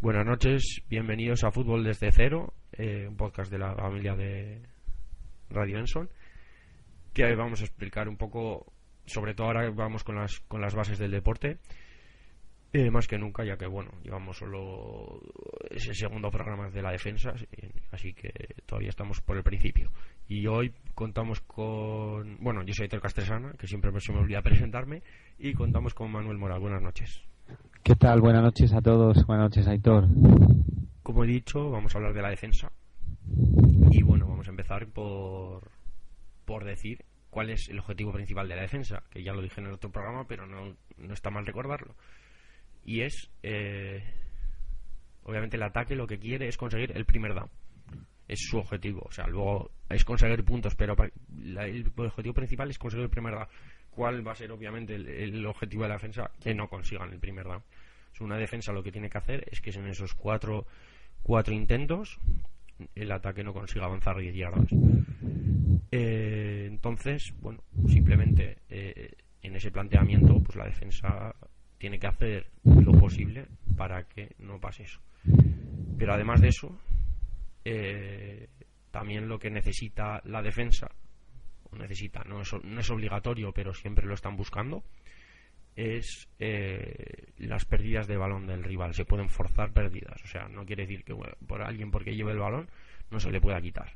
Buenas noches, bienvenidos a Fútbol desde cero, eh, un podcast de la familia de Radio Enson, que vamos a explicar un poco, sobre todo ahora vamos con las, con las bases del deporte, eh, más que nunca, ya que bueno, llevamos solo ese segundo programa de la defensa, así que todavía estamos por el principio. Y hoy contamos con, bueno, yo soy Héctor Castresana, que siempre se me olvida presentarme, y contamos con Manuel Moral. Buenas noches. ¿Qué tal? Buenas noches a todos. Buenas noches, Aitor. Como he dicho, vamos a hablar de la defensa. Y bueno, vamos a empezar por, por decir cuál es el objetivo principal de la defensa, que ya lo dije en el otro programa, pero no, no está mal recordarlo. Y es, eh, obviamente, el ataque lo que quiere es conseguir el primer down. Es su objetivo. O sea, luego es conseguir puntos, pero el objetivo principal es conseguir el primer down cuál va a ser obviamente el, objetivo de la defensa que no consigan el primer down. una defensa lo que tiene que hacer es que en esos cuatro, cuatro intentos el ataque no consiga avanzar 10 yardas. Eh, entonces, bueno, simplemente eh, en ese planteamiento, pues la defensa tiene que hacer lo posible para que no pase eso. Pero además de eso, eh, también lo que necesita la defensa necesita, no es, no es obligatorio, pero siempre lo están buscando, es eh, las pérdidas de balón del rival. Se pueden forzar pérdidas. O sea, no quiere decir que por alguien porque lleve el balón no se le pueda quitar.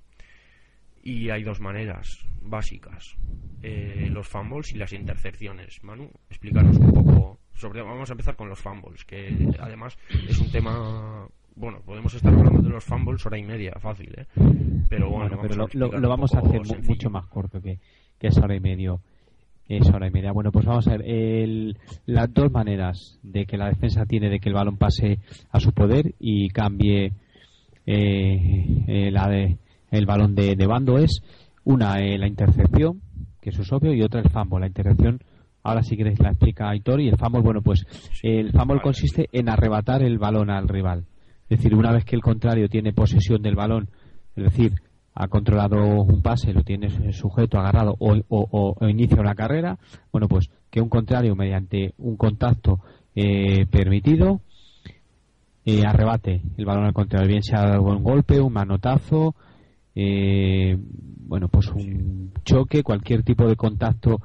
Y hay dos maneras básicas: eh, los fumbles y las intercepciones. Manu, explícanos un poco sobre. Vamos a empezar con los fumbles, que además es un tema bueno, podemos estar hablando de los fumbles hora y media, fácil, ¿eh? Pero bueno, pero lo, vamos a hacer mucho más corto que, que esa hora y medio. Es hora y media. Bueno, pues vamos a ver. El, las dos maneras de que la defensa tiene de que el balón pase a su poder y cambie eh, eh la de, el balón de, de bando es una, eh, la intercepción, que eso es obvio, y otra el fumble. La intercepción, ahora sí que la explica Aitor, y el fumble, bueno, pues el fumble consiste en arrebatar el balón al rival. Es decir, una vez que el contrario tiene posesión del balón, es decir, ha controlado un pase, lo tiene sujeto, agarrado o, inicia una carrera, bueno, pues que un contrario mediante un contacto eh, permitido eh, arrebate el balón al contrario, bien sea un golpe, un manotazo, eh, bueno, pues un choque, cualquier tipo de contacto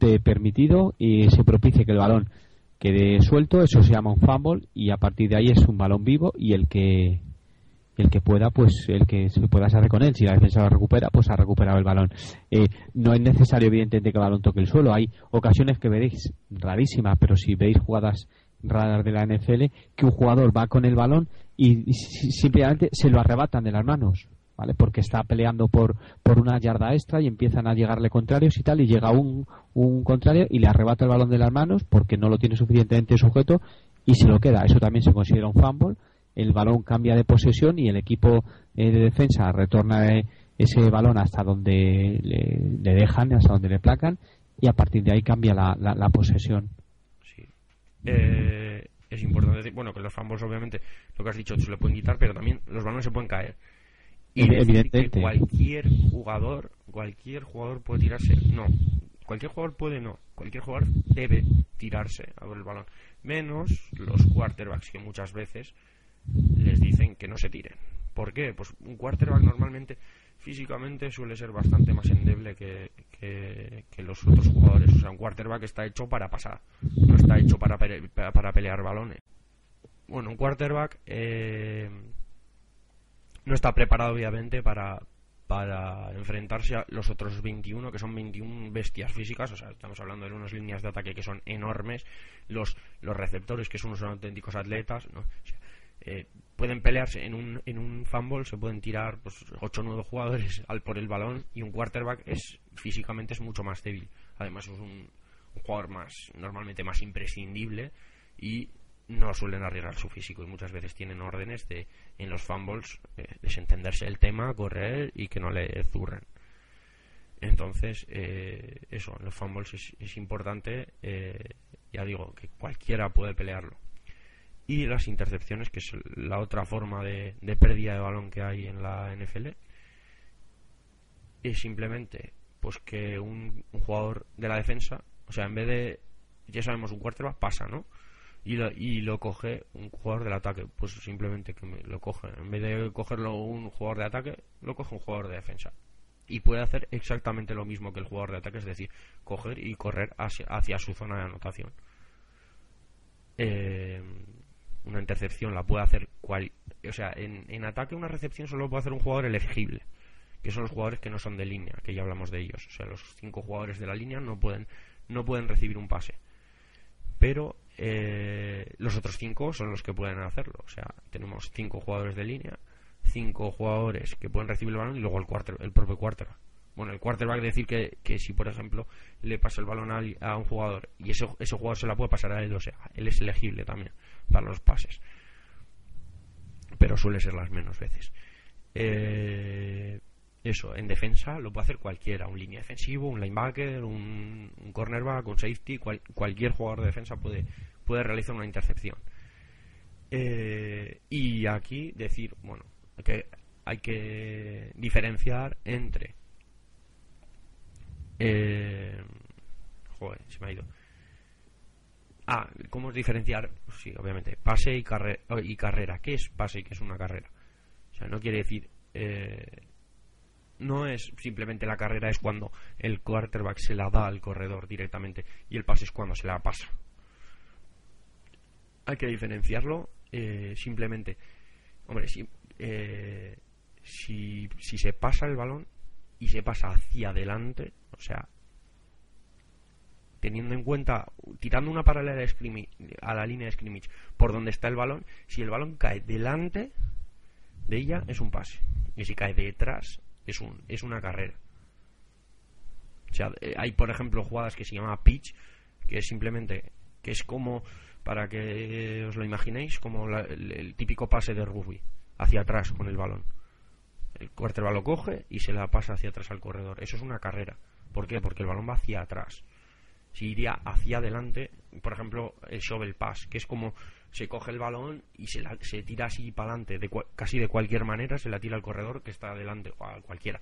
de permitido y se propicie que el balón quede suelto, eso se llama un fumble y a partir de ahí es un balón vivo y el que el que pueda, pues el que se pueda hacer con él. Si la defensa lo recupera, pues ha recuperado el balón. Eh, no es necesario, evidentemente, que el balón toque el suelo. Hay ocasiones que veréis rarísimas, pero si veis jugadas raras de la NFL, que un jugador va con el balón y simplemente se lo arrebatan de las manos. ¿Vale? Porque está peleando por, por una yarda extra y empiezan a llegarle contrarios y tal, y llega un, un contrario y le arrebata el balón de las manos porque no lo tiene suficientemente sujeto y se lo queda. Eso también se considera un fumble. El balón cambia de posesión y el equipo eh, de defensa retorna eh, ese balón hasta donde le, dejan, hasta donde le placan, y a partir de ahí cambia la, la, posesión. Sí. Eh, es importante decir, bueno, que los fumbles obviamente, lo que has dicho, se le pueden quitar, pero también los balones se pueden caer. Y decir que cualquier jugador, cualquier jugador puede tirarse. No, cualquier jugador puede no. Cualquier jugador debe tirarse a ver el balón. Menos los quarterbacks que muchas veces les dicen que no se tiren. ¿Por qué? Pues un quarterback normalmente físicamente suele ser bastante más endeble que, que, los otros jugadores. O sea, un quarterback está hecho para pasar, no está hecho para, para pelear balones. Bueno, un quarterback eh, no está preparado obviamente para, para enfrentarse a los otros 21, que son 21 bestias físicas, o sea, estamos hablando de unas líneas de ataque que son enormes, los, los receptores, que son unos auténticos atletas, ¿no? Eh, pueden pelearse en un, en un fumble, se pueden tirar pues, 8 o 9 jugadores al por el balón, y un quarterback es físicamente es mucho más débil. Además, es un, un jugador más, normalmente más imprescindible, y no suelen arriesgar su físico y muchas veces tienen órdenes de en los fumbles eh, desentenderse el tema, correr y que no le zurren. Entonces, eh, eso, en los fumbles es, importante, eh, ya digo, que cualquiera puede pelearlo. Y las intercepciones, que es la otra forma de, pérdida de balón que hay en la NFL, es simplemente pues que un, un jugador de la defensa, o sea, en vez de, ya sabemos, un quarterback pasa, ¿no? Y lo, y lo coge un jugador del ataque. Pues simplemente que lo coge. En vez de cogerlo un jugador de ataque, lo coge un jugador de defensa. Y puede hacer exactamente lo mismo que el jugador de ataque, es decir, coger y correr hacia, hacia su zona de anotación. Eh, una intercepción la puede hacer cual, o sea, en, en ataque una recepción solo puede hacer un jugador elegible, que son los jugadores que no son de línea, que ya hablamos de ellos. O sea, los cinco jugadores de la línea no pueden no pueden recibir un pase. Pero eh, los otros cinco son los que pueden hacerlo. O sea, tenemos cinco jugadores de línea, cinco jugadores que pueden recibir el balón y luego el, quarter, el propio quarterback. Bueno, el quarterback decir que, que si, por ejemplo, le pasa el balón a, un jugador y ese, ese jugador se la puede pasar a él, o sea, él es elegible también para los pases. Pero suele ser las menos veces. Eh, eso, en defensa lo puede hacer cualquiera, un línea defensivo, un linebacker, un, cornerback, un safety, cualquier jugador de defensa puede, puede realizar una intercepción. Eh, y aquí decir, bueno, que hay que diferenciar entre. Eh, joder, se me ha ido. Ah, ¿cómo diferenciar? Sí, obviamente, pase y, y carrera. ¿Qué es pase y qué es una carrera? O sea, no quiere decir. Eh, no es simplemente la carrera, es cuando el quarterback se la da al corredor directamente y el pase es cuando se la pasa. Hay que diferenciarlo eh, simplemente. Hombre, si, eh, si, si se pasa el balón y se pasa hacia adelante, o sea, teniendo en cuenta, tirando una paralela a la línea de scrimmage por donde está el balón, si el balón cae delante de ella es un pase y si cae detrás es, un, es una carrera. O sea, eh, hay, por ejemplo, jugadas que se llama pitch, que es simplemente, que es como, para que os lo imaginéis, como el, típico pase de rugby, hacia atrás con el balón. El quarterback lo coge y se la pasa hacia atrás al corredor. Eso es una carrera. ¿Por qué? Porque el balón va hacia atrás. Si iría hacia adelante, por ejemplo, el shovel pass, que es como se coge el balón y se, la, se tira así para adelante, de casi de cualquier manera, se la tira al corredor que está delante, o a cualquiera.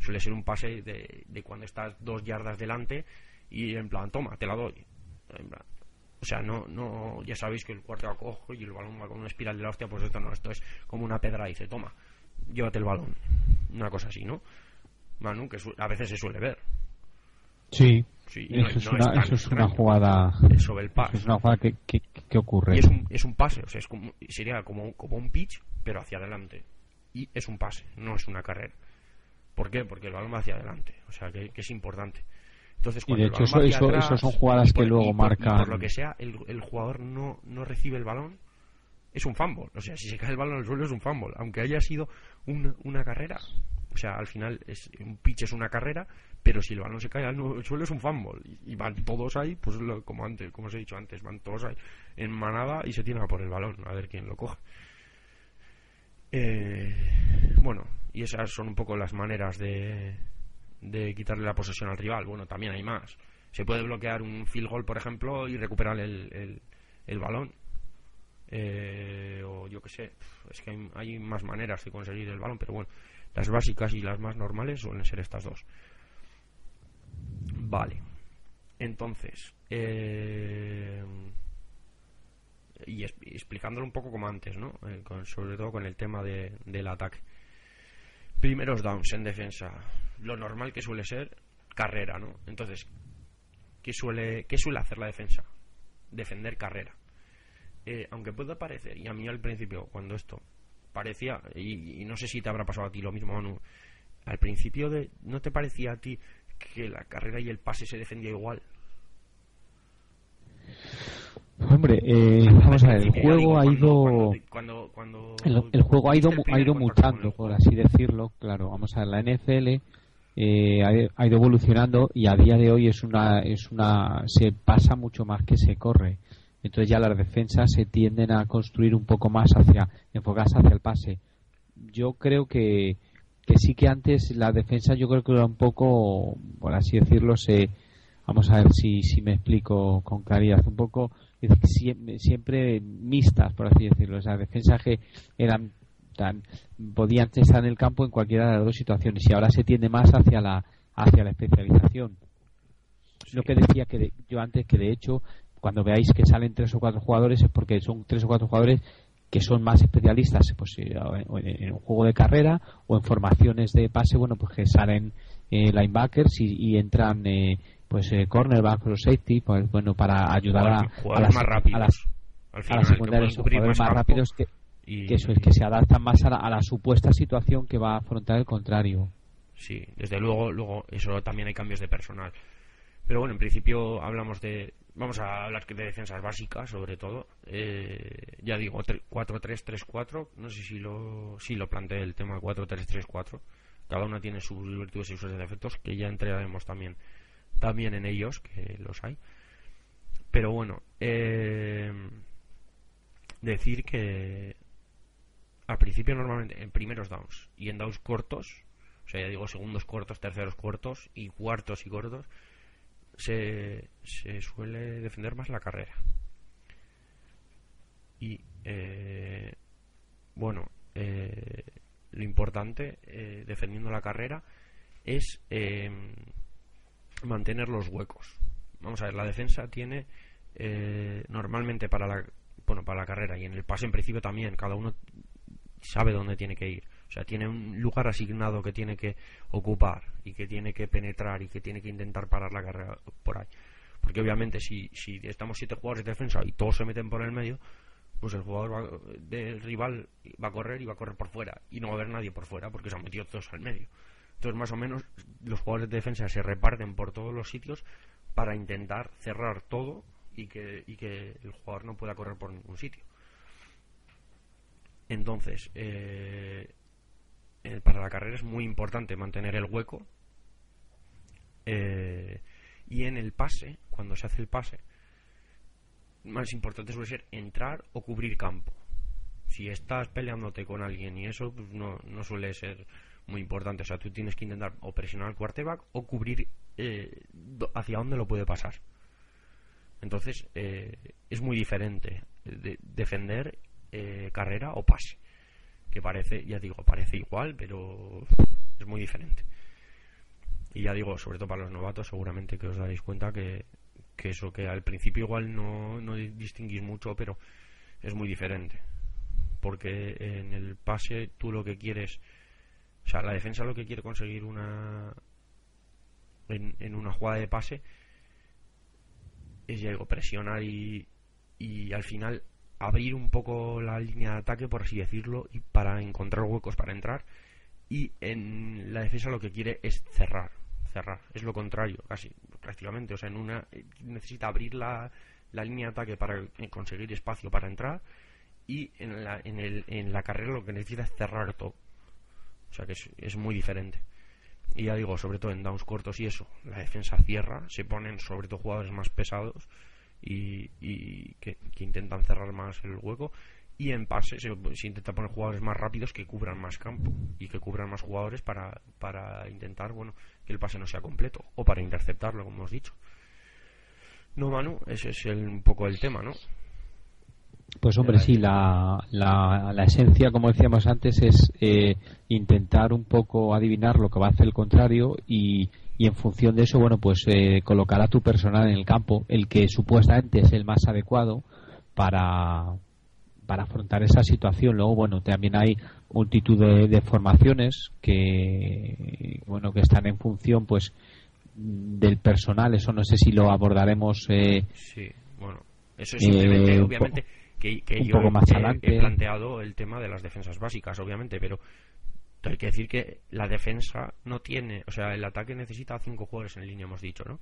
Suele ser un pase de, de cuando estás dos yardas delante y en plan, toma, te la doy. o sea, no, no, ya sabéis que el cuarto cojo y el balón va con una espiral de la hostia, pues esto no, esto es como una pedra y dice, toma, llévate el balón. Una cosa así, ¿no? Manu, que a veces se suele ver. Sí, eso, es una, eso, es una, jugada sobre el Es una jugada que, que, ocurre. Y es un, es un pase, o sea, es como, sería como, como un pitch, pero hacia adelante. Y es un pase, no es una carrera. ¿Por qué? Porque el balón va hacia adelante, o sea, que, es importante. Entonces, y de hecho, eso, eso, son jugadas que luego marcan. Por lo que sea, el, el jugador no, no recibe el balón, es un fumble. O sea, si se cae el balón al suelo es un fumble. Aunque haya sido una, una carrera, o sea, al final es, un pitch es una carrera, pero si el balón se cae al suelo es un fumble. Y, van todos ahí, pues como antes, como os he dicho antes, van todos ahí en manada y se tiran por el balón, a ver quién lo coge. Eh, bueno, y esas son un poco las maneras de, de quitarle la posesión al rival. Bueno, también hay más. Se puede bloquear un field goal, por ejemplo, y recuperar el, el, el balón. Eh, o yo que sé, es que hay, más maneras de conseguir el balón, pero bueno, las básicas y las más normales suelen ser estas dos. Vale. Entonces, eh, y explicándolo un poco como antes, ¿no? Eh, sobre todo con el tema de, del ataque. Primeros downs en defensa. Lo normal que suele ser carrera, ¿no? Entonces, ¿qué suele, qué suele hacer la defensa? Defender carrera. Eh, aunque pueda parecer, y a mí al principio, cuando esto parecía, y, no sé si te habrá pasado a ti lo mismo, Manu, al principio de, ¿no te parecía a ti que la carrera y el pase se defendía igual? Hombre, eh, vamos a ver, el juego ha ido el, juego ha ido ha ido mutando, por así decirlo, claro. Vamos a ver, la NFL eh, ha, ido evolucionando y a día de hoy es una es una se pasa mucho más que se corre. Entonces ya las defensas se tienden a construir un poco más hacia, enfocarse hacia el pase. Yo creo que, que sí que antes la defensa yo creo que era un poco, por así decirlo, se, vamos a ver si, si me explico con claridad, un poco siempre, siempre mixtas, por así decirlo. O sea, defensas que eran tan, podían estar en el campo en cualquiera de las dos situaciones y ahora se tiende más hacia la, hacia la especialización. Lo que decía que yo antes que de hecho cuando veáis que salen tres o cuatro jugadores es porque son tres o cuatro jugadores que son más especialistas pues eh, en un juego de carrera o en formaciones de pase bueno pues que salen eh, linebackers y, entran eh, pues eh, cornerback o safety pues bueno para ayudar a, a, las, más rápidos, a las, a secundarias jugadores más, rápidos que, que eso es que se adaptan más a la, a la supuesta situación que va a afrontar el contrario. Sí desde luego luego eso también hay cambios de personal. Pero bueno en principio hablamos de vamos a hablar de defensas básicas sobre todo. Eh, ya digo 4-3-3-4 no sé si lo si lo planteé el tema 4-3-3-4 cada una tiene sus virtudes y sus defectos que ya entraremos también también en ellos que los hay. Pero bueno eh, decir que al principio normalmente en primeros downs y en downs cortos o sea ya digo segundos cortos terceros cortos y cuartos y cortos se, suele defender más la carrera. Y eh, bueno, eh, lo importante eh, defendiendo la carrera es mantener los huecos. Vamos a ver, la defensa tiene normalmente para la bueno para la carrera y en el pase en principio también cada uno sabe dónde tiene que ir o sea, tiene un lugar asignado que tiene que ocupar y que tiene que penetrar y que tiene que intentar parar la carrera por ahí. Porque obviamente si, si estamos siete jugadores de defensa y todos se meten por el medio, pues el jugador del rival va a correr y va a correr por fuera y no va a haber nadie por fuera porque se han metido todos al medio. Entonces más o menos los jugadores de defensa se reparten por todos los sitios para intentar cerrar todo y que, y que el jugador no pueda correr por ningún sitio. Entonces, eh, eh, para la carrera es muy importante mantener el hueco. Eh, y en el pase, cuando se hace el pase, más importante suele ser entrar o cubrir campo. Si estás peleándote con alguien y eso pues no, suele ser muy importante. O sea, tú tienes que intentar o presionar al quarterback o cubrir eh, hacia dónde lo puede pasar. Entonces, es muy diferente de defender carrera o pase que parece, ya digo, parece igual, pero es muy diferente. Y ya digo, sobre todo para los novatos, seguramente que os daréis cuenta que, que eso, que al principio igual no, no distinguís mucho, pero es muy diferente. Porque en el pase tú lo que quieres, o sea, la defensa lo que quiere conseguir una en, en una jugada de pase es ya digo, presionar y, y al final abrir un poco la línea de ataque, por así decirlo, y para encontrar huecos para entrar. Y en la defensa lo que quiere es cerrar, cerrar. Es lo contrario, casi, prácticamente. O sea, en una necesita abrir la, línea de ataque para conseguir espacio para entrar. Y en la, en, el, en la carrera lo que necesita es cerrar todo. O sea que es, es muy diferente. Y ya digo, sobre todo en downs cortos y eso, la defensa cierra, se ponen sobre todo jugadores más pesados y, que, intentan cerrar más el hueco. Y en pase se, intenta poner jugadores más rápidos que cubran más campo y que cubran más jugadores para, para intentar bueno que el pase no sea completo o para interceptarlo como hemos dicho. No Manu ese es un poco el tema no pues hombre, sí, la, la, la, esencia, como decíamos antes, es eh, intentar un poco adivinar lo que va a hacer el contrario y, y en función de eso, bueno, pues eh, colocar a tu personal en el campo, el que supuestamente es el más adecuado para, para afrontar esa situación. Luego, bueno, también hay multitud de, formaciones que, bueno, que están en función, pues, del personal. Eso no sé si lo abordaremos. Eh, sí, bueno, eso es simplemente, eh, obviamente, que, yo poco más he planteado el tema de las defensas básicas, obviamente, pero hay que decir que la defensa no tiene, o sea, el ataque necesita cinco jugadores en línea, hemos dicho, ¿no?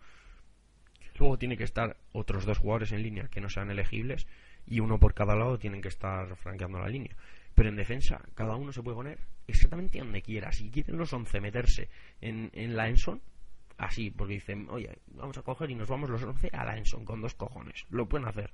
Luego tiene que estar otros dos jugadores en línea que no sean elegibles y uno por cada lado tienen que estar franqueando la línea. Pero en defensa, cada uno se puede poner exactamente donde quiera. Si quieren los 11 meterse en, en la Enson, así, porque dicen, oye, vamos a coger y nos vamos los 11 a la Enson con dos cojones. Lo pueden hacer.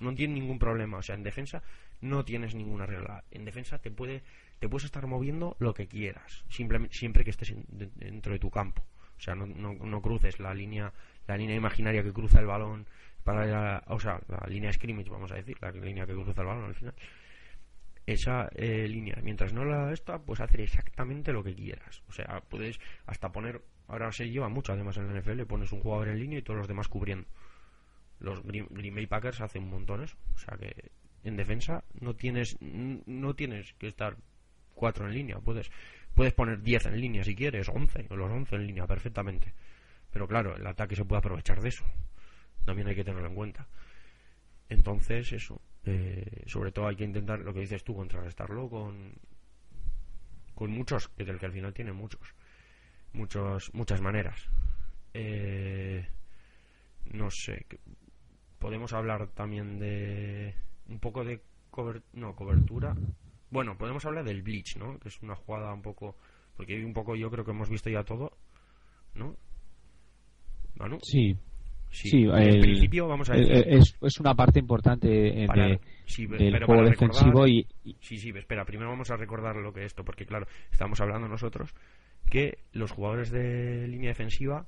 No tienen ningún problema. O sea, en defensa no tienes ninguna regla. En defensa te puede te puedes estar moviendo lo que quieras, simplemente, siempre que estés dentro de tu campo. O sea, no, no, cruces la línea, la línea imaginaria que cruza el balón para o sea, la línea scrimmage, vamos a decir, la línea que cruza el balón al final. Esa eh, línea, mientras no la esta, pues hacer exactamente lo que quieras. O sea, puedes hasta poner, ahora se lleva mucho además en la NFL, pones un jugador en línea y todos los demás cubriendo. Los Green Bay Packers hacen montones. O sea que en defensa no tienes, no tienes que estar cuatro en línea. Puedes, puedes poner 10 en línea si quieres, 11, o los 11 en línea perfectamente. Pero claro, el ataque se puede aprovechar de eso. También hay que tenerlo en cuenta. Entonces, eso. Eh, sobre todo hay que intentar, lo que dices tú, contrarrestarlo con, con muchos, que del que al final tiene muchos. muchos muchas maneras. Eh, no sé. Podemos hablar también de un poco de no, cobertura. Bueno, podemos hablar del bleach, ¿no? Que es una jugada un poco. Porque un poco yo creo que hemos visto ya todo, ¿no? ¿Manu? Sí, Sí, en principio vamos a decir... es, es, una parte importante de, del juego defensivo y, Sí, sí, espera, primero vamos a recordar lo que es esto, porque claro, estamos hablando nosotros que los jugadores de línea defensiva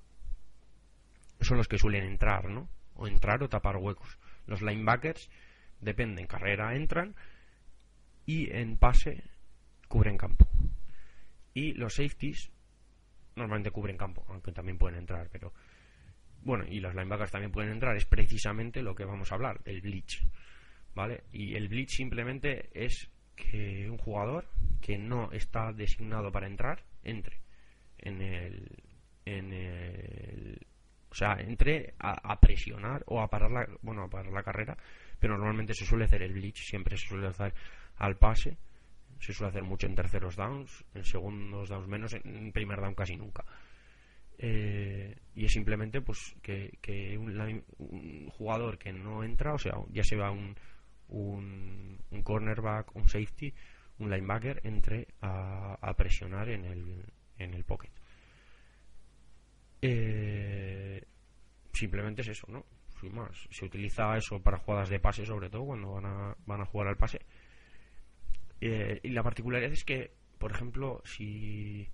son los que suelen entrar, ¿no? O entrar o tapar huecos. Los linebackers, dependen, carrera entran y en pase cubren campo. Y los safeties normalmente cubren campo, aunque también pueden entrar, pero bueno, y las linebackers también pueden entrar, es precisamente lo que vamos a hablar, el bleach. ¿Vale? Y el bleach simplemente es que un jugador que no está designado para entrar entre en el en el o sea, entre a, presionar o a parar la bueno, a parar la carrera, pero normalmente se suele hacer el bleach, siempre se suele hacer al pase, se suele hacer mucho en terceros downs, en segundos downs menos, en primer down casi nunca. Eh, y es simplemente pues que, un, jugador que no entra, o sea, ya se va un, un, cornerback, un safety, un linebacker, entre a, presionar en el, en el pocket. Eh, simplemente es eso, ¿no? Sin más. Se utiliza eso para jugadas de pase, sobre todo cuando van a, van a jugar al pase. Eh, y la particularidad es que, por ejemplo, si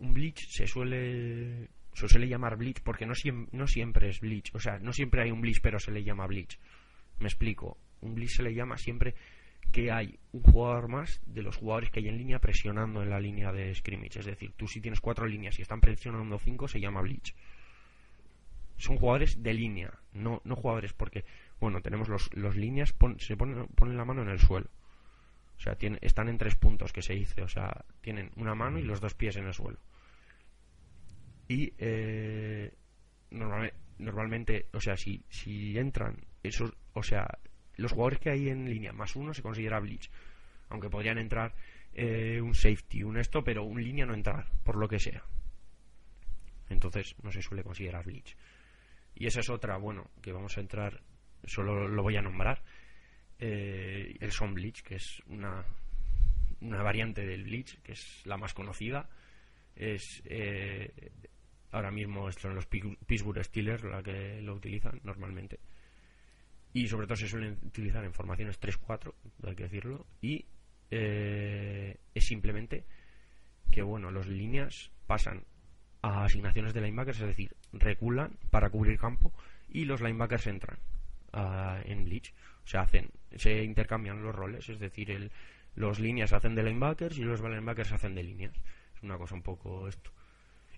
un blitz se suele se suele llamar Bleach porque no, no siempre es Bleach. O sea, no siempre hay un Bleach, pero se le llama Bleach. Me explico. Un Bleach se le llama siempre que hay un jugador más de los jugadores que hay en línea presionando en la línea de scrimmage. Es decir, tú si tienes cuatro líneas y están presionando cinco, se llama Bleach. Son jugadores de línea, no, no jugadores porque, bueno, tenemos los, los líneas, se ponen, ponen la mano en el suelo. O sea, tiene, están en tres puntos que se dice. O sea, tienen una mano y los dos pies en el suelo y eh, normalmente, o sea, si, si entran esos, o sea, los jugadores que hay en línea más uno se considera bleach, aunque podrían entrar eh, un safety, un esto, pero un línea no entrar, por lo que sea. Entonces no se suele considerar bleach. Y esa es otra, bueno, que vamos a entrar, solo lo voy a nombrar, eh, el son bleach, que es una, una variante del bleach, que es la más conocida. Es Ahora mismo son los Pittsburgh Steelers la que lo utilizan normalmente. Y sobre todo se suelen utilizar en formaciones 3-4, hay que decirlo. Y eh, es simplemente que, bueno, los líneas pasan a asignaciones de linebackers, es decir, reculan para cubrir campo y los linebackers entran en bleach. O sea, hacen, se intercambian los roles, es decir, el, los líneas hacen de linebackers y los linebackers hacen de líneas. Es una cosa un poco esto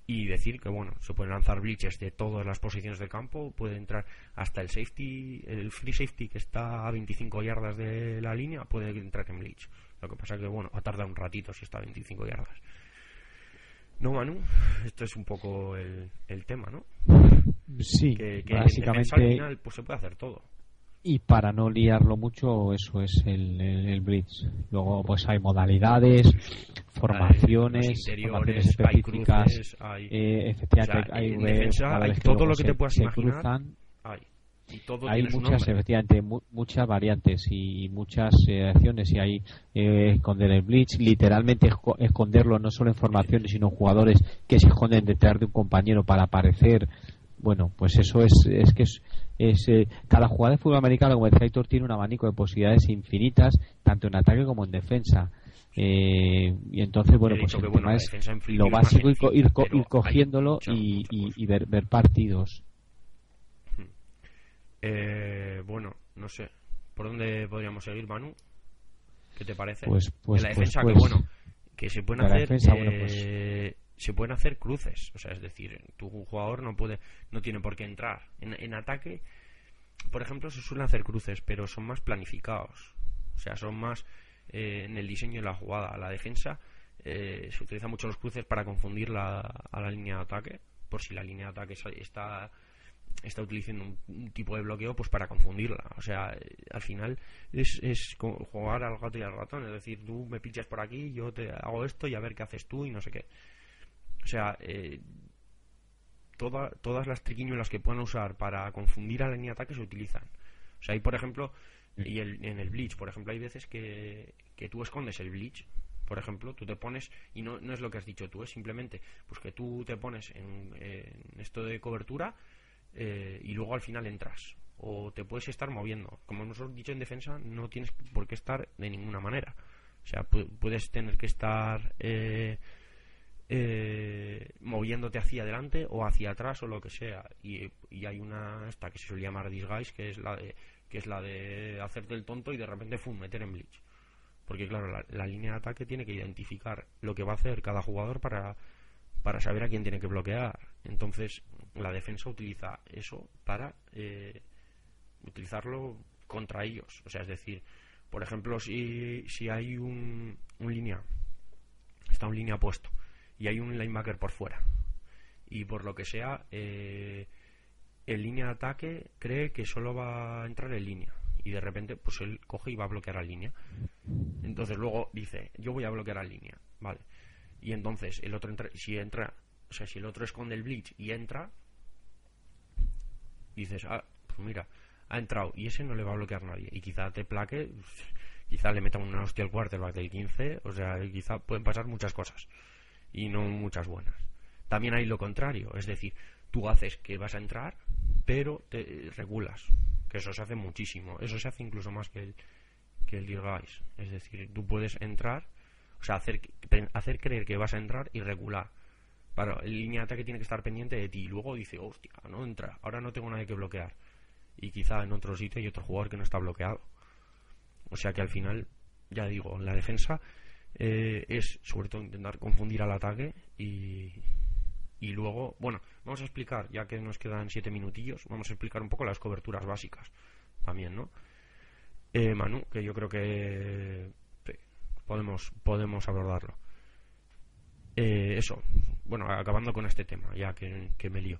y decir que bueno se pueden lanzar bleachers de todas las posiciones del campo puede entrar hasta el safety el free safety que está a 25 yardas de la línea puede entrar en bleach lo que pasa que bueno va a tardar un ratito si está a 25 yardas. No Manu esto es un poco el, el tema no sí que, básicamente al final pues se puede hacer todo y para no liarlo mucho eso es el, el, blitz luego pues hay modalidades formaciones formaciones específicas hay, eh, efectivamente hay, defensa, hay todo lo que te puedas imaginar hay y todo hay muchas efectivamente muchas variantes y muchas eh, acciones y hay eh, esconder el blitz literalmente esconderlo no solo en formaciones sino en jugadores que se esconden detrás de un compañero para aparecer. Bueno, pues eso es, es que es, es eh, cada jugada de fútbol americano, como decía Héctor, tiene un abanico de posibilidades infinitas, tanto en ataque como en defensa. Eh, y entonces, bueno, pues el tema es lo básico ir, ir, ir cogiéndolo y, y, ver, ver partidos. Hmm. Eh, bueno, no sé. ¿Por dónde podríamos seguir, Manu? ¿Qué te parece? Pues, pues, en la pues, defensa, que pues, bueno, que se pueden hacer. Defensa, bueno, pues, se pueden hacer cruces. O sea, es decir, tu jugador no puede, no tiene por qué entrar. En, ataque, por ejemplo, se suelen hacer cruces, pero son más planificados. O sea, son más eh, en el diseño de la jugada. La defensa eh, se utiliza mucho los cruces para confundir la, a la línea de ataque, por si la línea de ataque está está utilizando un, tipo de bloqueo pues para confundirla. O sea, eh, al final es, es jugar al gato y al ratón. Es decir, tú me pinchas por aquí, yo te hago esto y a ver qué haces tú y no sé qué. O sea, eh, todas las triquiñuelas que puedan usar para confundir a la línea de ataque se utilizan. O sea, hay, por ejemplo, y en el Bleach, por ejemplo, hay veces que, que tú escondes el Bleach por ejemplo, tú te pones, y no, no es lo que has dicho tú, es simplemente pues que tú te pones en, en esto de cobertura eh, y luego al final entras. O te puedes estar moviendo. Como hemos dicho en defensa, no tienes por qué estar de ninguna manera. O sea, puedes tener que estar eh, moviéndote hacia adelante o hacia atrás o lo que sea. Y, hay una esta que se suele llamar disguise, que es la de que es la de hacerte el tonto y de repente fum, meter en bleach. Porque claro, la línea de ataque tiene que identificar lo que va a hacer cada jugador para para saber a quién tiene que bloquear. Entonces, la defensa utiliza eso para eh, utilizarlo contra ellos. O sea, es decir, por ejemplo, si, si hay un línea, está un línea puesto y hay un linebacker por fuera. Y por lo que sea, eh, el línea de ataque cree que solo va a entrar en línea. Y de repente pues él coge y va a bloquear a línea. Entonces luego dice, yo voy a bloquear a línea, vale. Y entonces el otro entra, si entra, o sea, si el otro esconde el bleach y entra, dices, ah, pues mira, ha entrado y ese no le va a bloquear nadie. Y quizá te plaque, quizá le meta una hostia al quarterback del 15, o sea, quizá pueden pasar muchas cosas y no muchas buenas. También hay lo contrario, es decir, tú haces que vas a entrar, pero te regulas, que eso se hace muchísimo, eso se hace incluso más que el que el. Es decir, tú puedes entrar o sea, hacer, hacer creer que vas a entrar y regular. Para, el línea de ataque tiene que estar pendiente de ti. Y luego dice, hostia, no entra, ahora no tengo nadie que bloquear. Y quizá en otro sitio hay otro jugador que no está bloqueado. O sea que al final, ya digo, la defensa eh, es sobre todo intentar confundir al ataque y, y luego, bueno, vamos a explicar, ya que nos quedan siete minutillos, vamos a explicar un poco las coberturas básicas también, ¿no? Eh, Manu, que yo creo que podemos, podemos abordarlo. Eh, eso, bueno, acabando con este tema, ya que, me lío.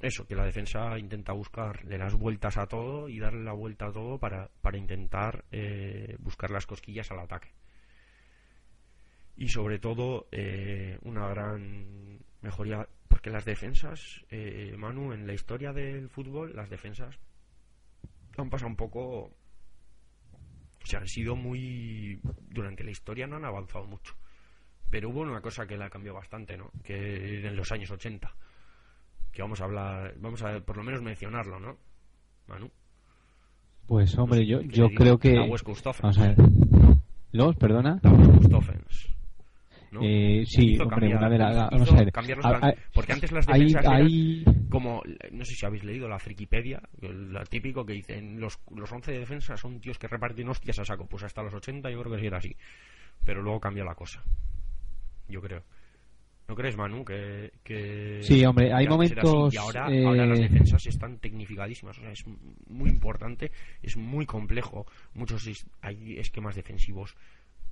Eso, que la defensa intenta buscar de las vueltas a todo y darle la vuelta a todo para, para intentar eh, buscar las cosquillas al ataque. Y sobre todo, eh, una gran mejoría, porque las defensas, Manu, en la historia del fútbol, las defensas han pasado un poco o sea, han sido muy. Durante la historia no han avanzado mucho. Pero hubo una cosa que la cambió bastante, ¿no? Que en los años 80. Que vamos a hablar. Vamos a por lo menos mencionarlo, ¿no? Manu. Pues hombre, yo, yo creo que. Vamos a ver. ¿Los? Perdona. Eh, sí, hombre, una de las. Vamos a ver. porque antes las defensas hay, eran como. No sé si habéis leído la Frikipedia, lo típico que dicen: los, los 11 de defensa son tíos que reparten hostias a saco. Pues hasta los 80 yo creo que sí era así. Pero luego cambia la cosa. Yo creo. ¿No crees, Manu? Que, que sí, hombre, hay momentos. Y ahora, ahora, las eh, defensas están tecnificadísimas. O sea, es muy importante, es muy complejo. Muchos hay esquemas defensivos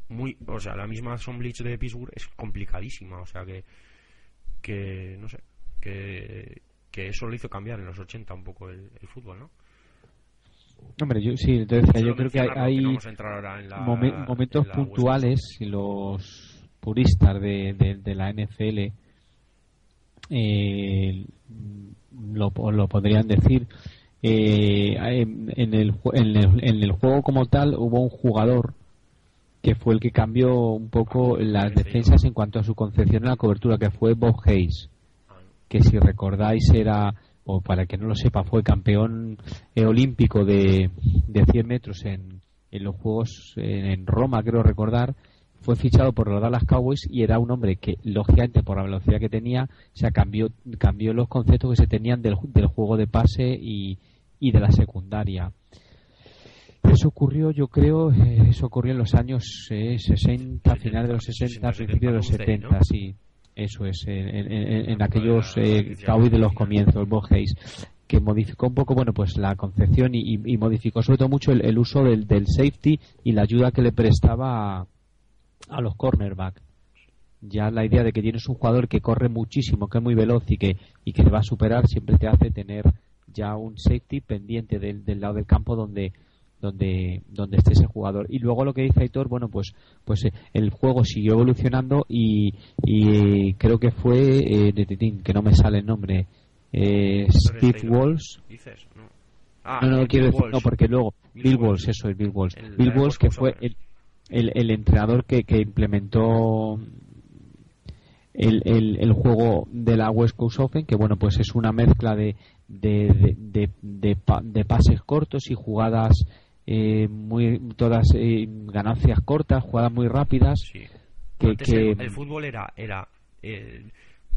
muy, o sea, la misma Son Bleach de Pittsburgh es complicadísima, o sea que, que no sé, que, que eso lo hizo cambiar en los 80 un poco el, fútbol, ¿no? Hombre, yo sí, entonces yo creo que hay, momentos puntuales y los puristas de, de, la NFL eh, lo, lo podrían decir. Eh, en, el, en, el, en el juego como tal hubo un jugador que fue el que cambió un poco las defensas en cuanto a su concepción en la cobertura, que fue Bob Hayes, que si recordáis era, o para que no lo sepa, fue campeón eh, olímpico de, de 100 metros en, en los Juegos en, Roma, creo recordar, fue fichado por los Dallas Cowboys y era un hombre que, lógicamente, por la velocidad que tenía, se cambió, cambió los conceptos que se tenían del, del juego de pase y, y de la secundaria. Eso ocurrió, yo creo, eh, eso ocurrió en los años 60, eh, finales de los 60, principios de los 70, sí. Eso es, en, aquellos eh, de los comienzos, Bob que modificó un poco bueno pues la concepción y, modificó sobre todo mucho el, uso del, del, safety y la ayuda que le prestaba a, a los cornerbacks ya la idea de que tienes un jugador que corre muchísimo, que es muy veloz y que, y que te va a superar, siempre te hace tener ya un safety pendiente del, del lado del campo donde donde donde esté ese jugador. Y luego lo que dice Aitor bueno pues pues eh, el juego siguió evolucionando y, y creo que fue eh, de que no me sale el nombre. Eh, Steve Walsh no, ah, no, no quiero decir no porque luego Bill, Walsh. Eso es Bill Walsh. Bill Walsh que fue el, el, el entrenador que, que implementó el, el, el, juego de la West Coast Open, que bueno, pues es una mezcla de, de, de, de, pases cortos y jugadas eh, muy todas eh, ganancias cortas, jugadas muy rápidas. Que, que... El, fútbol era era eh,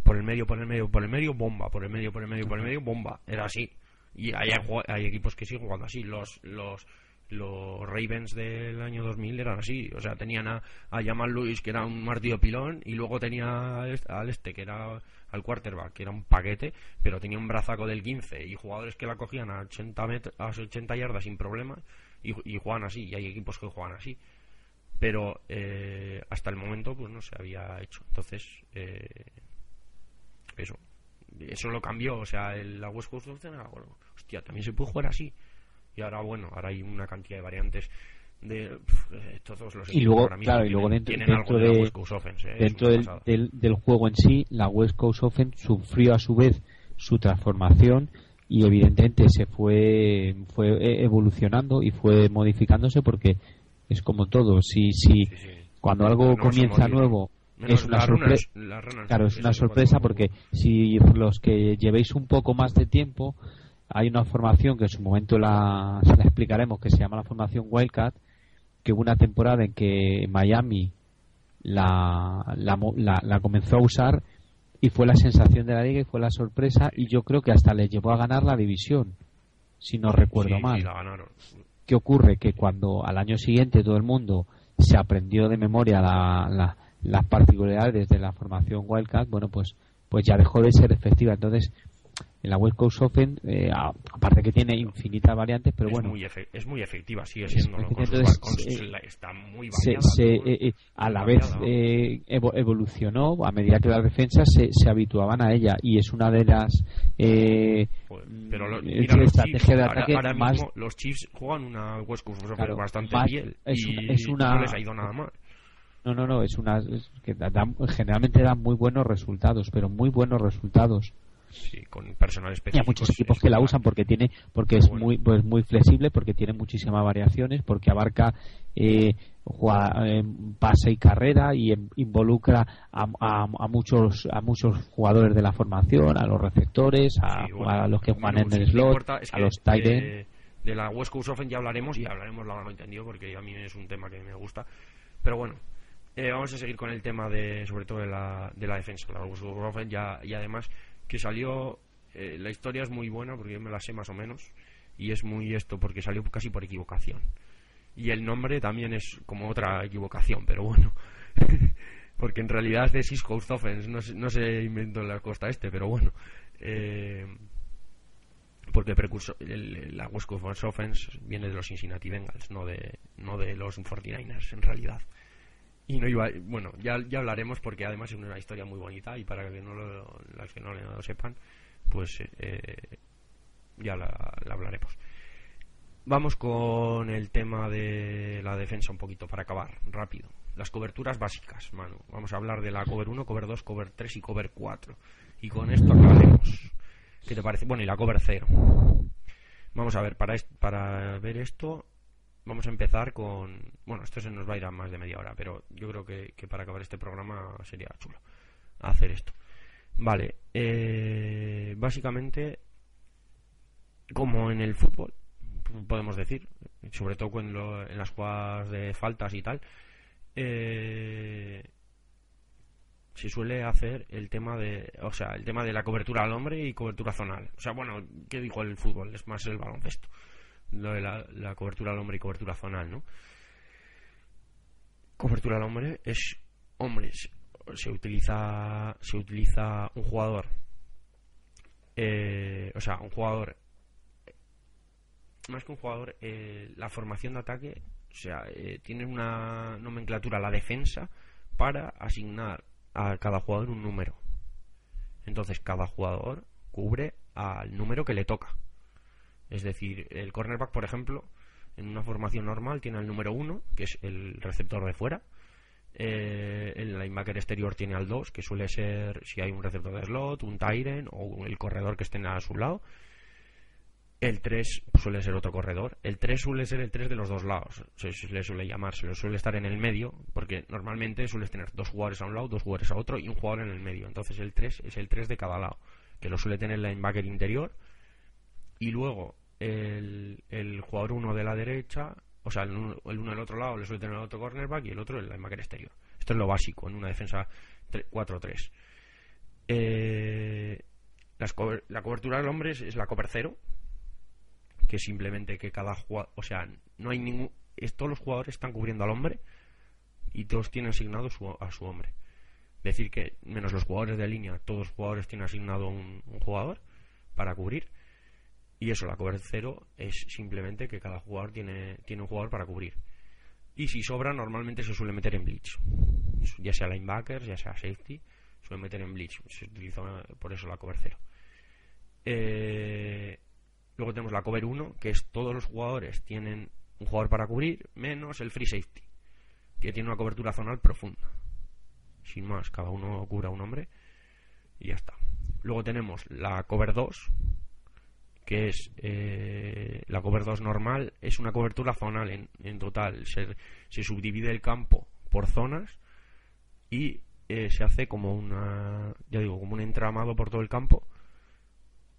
por el medio, por el medio, por el medio, bomba, por el medio, por el medio, por el medio, bomba. Era así. Y hay, hay equipos que siguen jugando así. Los, los, los Ravens del año 2000 eran así, o sea, tenían a, a Jamal Lewis que era un martillo pilón y luego tenía al este que era al quarterback que era un paquete, pero tenía un brazaco del 15 y jugadores que la cogían a 80 a 80 yardas sin problema y, y juegan así, y hay equipos que juegan así. Pero eh, hasta el momento pues no se había hecho. Entonces, eh, eso eso lo cambió, o sea, el, la West Coast hostia, también se puede jugar así y ahora bueno ahora hay una cantidad de variantes de todos los y luego claro y luego dentro, dentro, de, ¿eh? dentro del, del, juego en sí la West Coast Offense sufrió a su vez su transformación y evidentemente se fue fue e, evolucionando y fue modificándose porque es como todo si si cuando algo comienza nuevo es una sorpresa claro es una sorpresa porque si los que llevéis un poco más de tiempo hay una formación que en su momento la, la explicaremos que se llama la formación Wildcat que hubo una temporada en que Miami la, la, comenzó a usar y fue la sensación de la liga y fue la sorpresa y yo creo que hasta le llevó a ganar la división si no recuerdo mal. ¿qué ocurre? que cuando al año siguiente todo el mundo se aprendió de memoria la, las particularidades de la formación Wildcat bueno pues pues ya dejó de ser efectiva. Entonces en la West Coast Open, eh, aparte que tiene infinitas variantes, pero bueno. es muy efectiva, sigue siendo. Entonces, eh, está muy variada. Eh, a la vez evolucionó a medida que las defensas se, se, habituaban a ella y es una de las. pero estrategias de ataque ahora, más. Mismo los Chiefs juegan una West Coast Open bastante bien es, y es una, no les ha ido nada mal. No, no, no, es una. que generalmente dan muy buenos resultados, pero muy buenos resultados sí, con personal específico. hay muchos equipos que la usan porque tiene porque es muy pues muy flexible, porque tiene muchísimas variaciones, porque abarca eh, eh pase y carrera y em, involucra a, a, muchos a muchos jugadores de la formación, a los receptores, a, los que juegan en el slot, a los tight de, de, la West Coast Offense ya hablaremos y hablaremos largo entendido porque a mí es un tema que me gusta. Pero bueno, eh, vamos a seguir con el tema de sobre todo de la, de la defensa. La West Coast Offense ya, y además que salió, eh, la historia es muy buena porque yo me la sé más o menos, y es muy esto porque salió casi por equivocación. Y el nombre también es como otra equivocación, pero bueno. porque en realidad es East Coast Offense, no, no se inventó en la costa este, pero bueno. Eh, porque el, la West Coast Offense viene de los Cincinnati Bengals, no de, no de los 49ers en realidad y no iba bueno ya, ya hablaremos porque además es una historia muy bonita y para que no lo, las que no lo sepan pues eh, ya la, hablaremos. Vamos con el tema de la defensa un poquito para acabar rápido. Las coberturas básicas mano vamos a hablar de la cover 1 cover 2 cover 3 y cover 4 y con esto acabaremos ¿qué te parece? bueno y la cover 0 vamos a ver para, para ver esto Vamos a empezar con. Bueno, esto se nos va a ir a más de media hora, pero yo creo que, para acabar este programa sería chulo hacer esto. Vale, eh, básicamente, como en el fútbol, podemos decir, sobre todo en las jugadas de faltas y tal, eh, se suele hacer el tema de, o sea, el tema de la cobertura al hombre y cobertura zonal. O sea, bueno, ¿qué dijo el fútbol? Es más el baloncesto lo de la, cobertura al hombre y cobertura zonal, ¿no? Cobertura al hombre es hombres. Se utiliza, se utiliza un jugador eh, o sea, un jugador, más que un jugador, eh, la formación de ataque, o sea, eh, tiene una nomenclatura, la defensa, para asignar a cada jugador un número. Entonces, cada jugador cubre al número que le toca. Es decir, el cornerback, por ejemplo, en una formación normal tiene el número 1, que es el receptor de fuera. Eh, el linebacker exterior tiene al 2, que suele ser si hay un receptor de slot, un Tyren o el corredor que esté a su lado. El 3 suele ser otro corredor. El 3 suele ser el 3 de los dos lados. Se, le suele llamar, se le suele estar en el medio, porque normalmente sueles tener dos jugadores a un lado, dos jugadores a otro y un jugador en el medio. Entonces el 3 es el 3 de cada lado, que lo suele tener el linebacker interior. Y luego el, el jugador 1 de la derecha, o sea, el 1 del otro lado le suele tener el otro cornerback y el otro el linebacker exterior. Esto es lo básico en una defensa 4-3. Eh, la cobertura del hombre es, la cover cero, que simplemente que cada jugador, o sea, no hay ningún, todos los jugadores están cubriendo al hombre y todos tienen asignado a su hombre. Decir que, menos los jugadores de línea, todos los jugadores tienen asignado un jugador para cubrir y eso, la cover cero es simplemente que cada jugador tiene, tiene un jugador para cubrir. Y si sobra, normalmente se suele meter en blitz. Ya sea linebackers, ya sea safety, suele meter en blitz. Se utiliza por eso la cover cero. Eh, luego tenemos la cover 1, que es todos los jugadores tienen un jugador para cubrir, menos el free safety, que tiene una cobertura zonal profunda. Sin más, cada uno cubra un hombre y ya está. Luego tenemos la cover 2, que es eh, la cover 2 normal, es una cobertura zonal en, en total. Se, se, subdivide el campo por zonas y eh, se hace como una, ya digo, como un entramado por todo el campo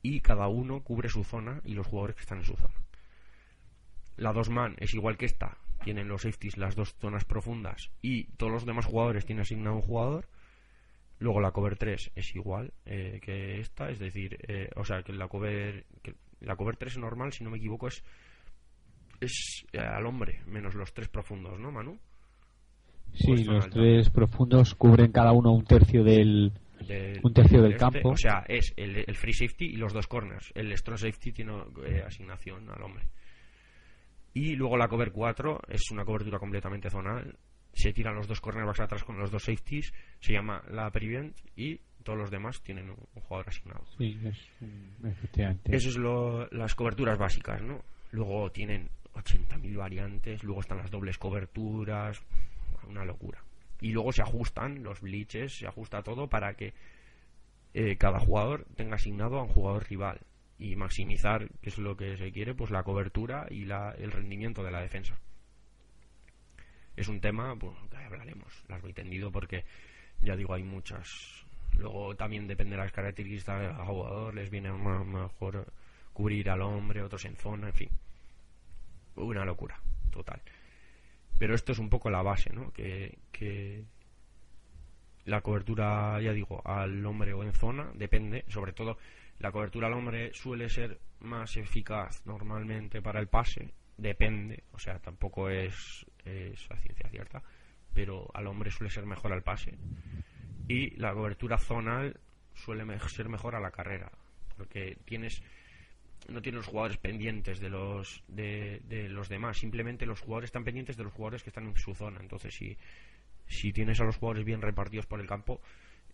y cada uno cubre su zona y los jugadores que están en su zona. La 2 man es igual que esta, tienen los safeties las dos zonas profundas y todos los demás jugadores tienen asignado un jugador. Luego la cover 3 es igual eh, que esta, es decir, eh, o sea, que la cover que la cover 3 normal, si no me equivoco, es es eh, al hombre, menos los tres profundos, ¿no, Manu? Sí, los tres profundos cubren cada uno un tercio del, un tercio del, este, campo. O sea, es el, free safety y los dos corners. El strong safety tiene asignación al hombre. Y luego la cover 4 es una cobertura completamente zonal se tiran los dos cornerbacks atrás con los dos safeties, se llama la prevent y todos los demás tienen un, jugador asignado. Sí, efectivamente. Eso es lo, las coberturas básicas, ¿no? Luego tienen 80.000 variantes, luego están las dobles coberturas, una locura. Y luego se ajustan los bleaches, se ajusta todo para que eh, cada jugador tenga asignado a un jugador rival y maximizar, que es lo que se quiere, pues la cobertura y la, el rendimiento de la defensa es un tema pues, que hablaremos largo y tendido porque ya digo hay muchas. Luego también depende de las características del jugador les viene mejor cubrir al hombre otros en zona en fin. Una locura total. Pero esto es un poco la base no que, que la cobertura ya digo al hombre o en zona depende sobre todo la cobertura al hombre suele ser más eficaz normalmente para el pase depende, o sea, tampoco es, es la ciencia cierta, pero al hombre suele ser mejor al pase. Y la cobertura zonal suele ser mejor a la carrera, porque tienes no tienes los jugadores pendientes de los de, los demás, simplemente los jugadores están pendientes de los jugadores que están en su zona. Entonces, si, si tienes a los jugadores bien repartidos por el campo,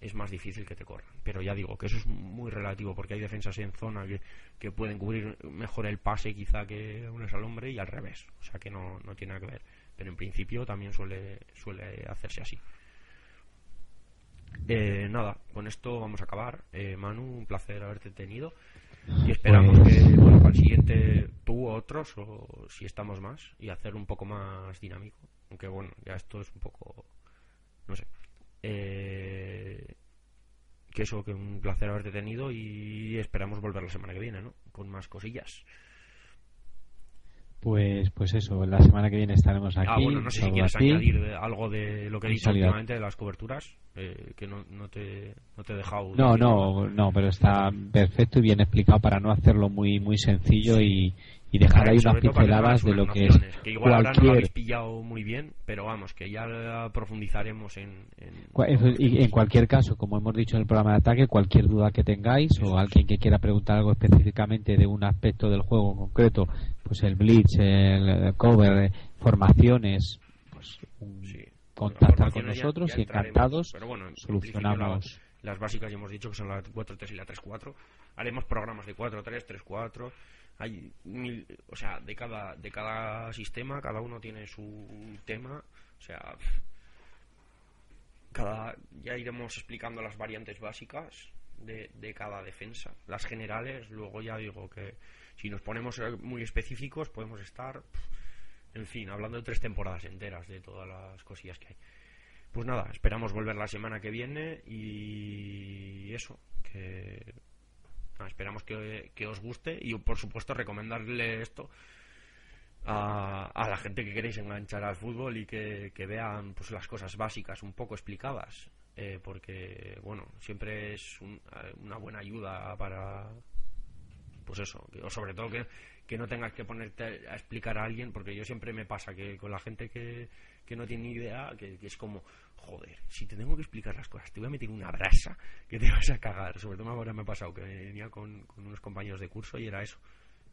es más difícil que te corran. Pero ya digo que eso es muy relativo porque hay defensas en zona que, que pueden cubrir mejor el pase quizá que un al hombre y al revés. O sea que no, no tiene nada que ver. Pero en principio también suele, suele hacerse así. Eh, nada, con esto vamos a acabar. Eh, Manu, un placer haberte tenido. Y esperamos pues que bueno, para el siguiente tú o otros, o si estamos más, y hacer un poco más dinámico. Aunque bueno, ya esto es un poco. No sé. Eh, que eso, que un placer haberte tenido y esperamos volver la semana que viene, ¿no? Con más cosillas. Pues, pues eso, la semana que viene estaremos ah, aquí. Ah, bueno, no sé si quieres añadir algo de lo que he dicho últimamente de las coberturas, eh, que no, no, te, no te he dejado. No, no, no, pero está perfecto y bien explicado para no hacerlo muy muy sencillo y, y dejar ahí unas pinceladas de lo que es que igual ahora no lo habéis pillado muy bien pero vamos que ya profundizaremos en, y en cualquier caso como hemos dicho en el programa de ataque cualquier duda que tengáis o alguien que quiera preguntar algo específicamente de un aspecto del juego en concreto pues el blitz el cover formaciones pues contactar con nosotros y encantados pero bueno, solucionamos. las básicas ya hemos dicho que son la 4.3 y la 3.4 haremos programas de 4.3 3.4 hay mil, o sea, de cada, de cada sistema, cada uno tiene su tema, o sea, cada, ya iremos explicando las variantes básicas de, de cada defensa. Las generales, luego ya digo que si nos ponemos muy específicos podemos estar, en fin, hablando de tres temporadas enteras de todas las cosillas que hay. Pues nada, esperamos volver la semana que viene y eso, que esperamos que, os guste y por supuesto recomendarle esto a, la gente que queréis enganchar al fútbol y que, vean pues las cosas básicas un poco explicadas eh, porque bueno siempre es una buena ayuda para pues eso o sobre todo que, que no tengas que ponerte a explicar a alguien porque yo siempre me pasa que con la gente que, que no tiene ni idea que es como joder, si te tengo que explicar las cosas, te voy a meter una brasa que te vas a cagar. Sobre todo ahora me ha pasado que venía con, unos compañeros de curso y era eso.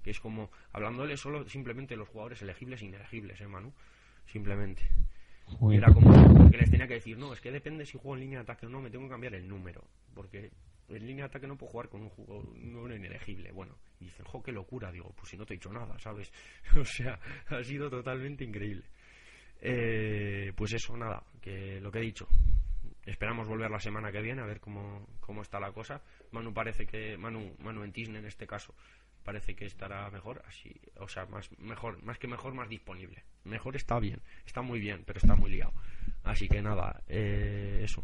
Que es como hablándole solo simplemente los jugadores elegibles e inelegibles, ¿eh, Manu? Simplemente. Era como que les tenía que decir, no, es que depende si juego en línea de ataque o no, me tengo que cambiar el número. Porque en línea ataque no puedo jugar con un jugador inelegible. Bueno, y dicen, jo, qué locura. Digo, pues si no te he dicho nada, ¿sabes? o sea, ha sido totalmente increíble. Eh, pues eso, nada, que lo que he dicho. Esperamos volver la semana que viene a ver cómo, cómo está la cosa. Manu parece que, Manu, Manu en Tisne en este caso, parece que estará mejor, así, o sea, más mejor, más que mejor, más disponible. Mejor está bien, está muy bien, pero está muy liado. Así que nada, eh, eso,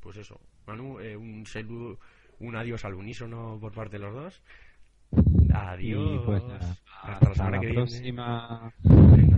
pues eso. Manu, eh, un saludo, un adiós al unísono por parte de los dos. Adiós. Pues hasta, la semana que próxima. viene.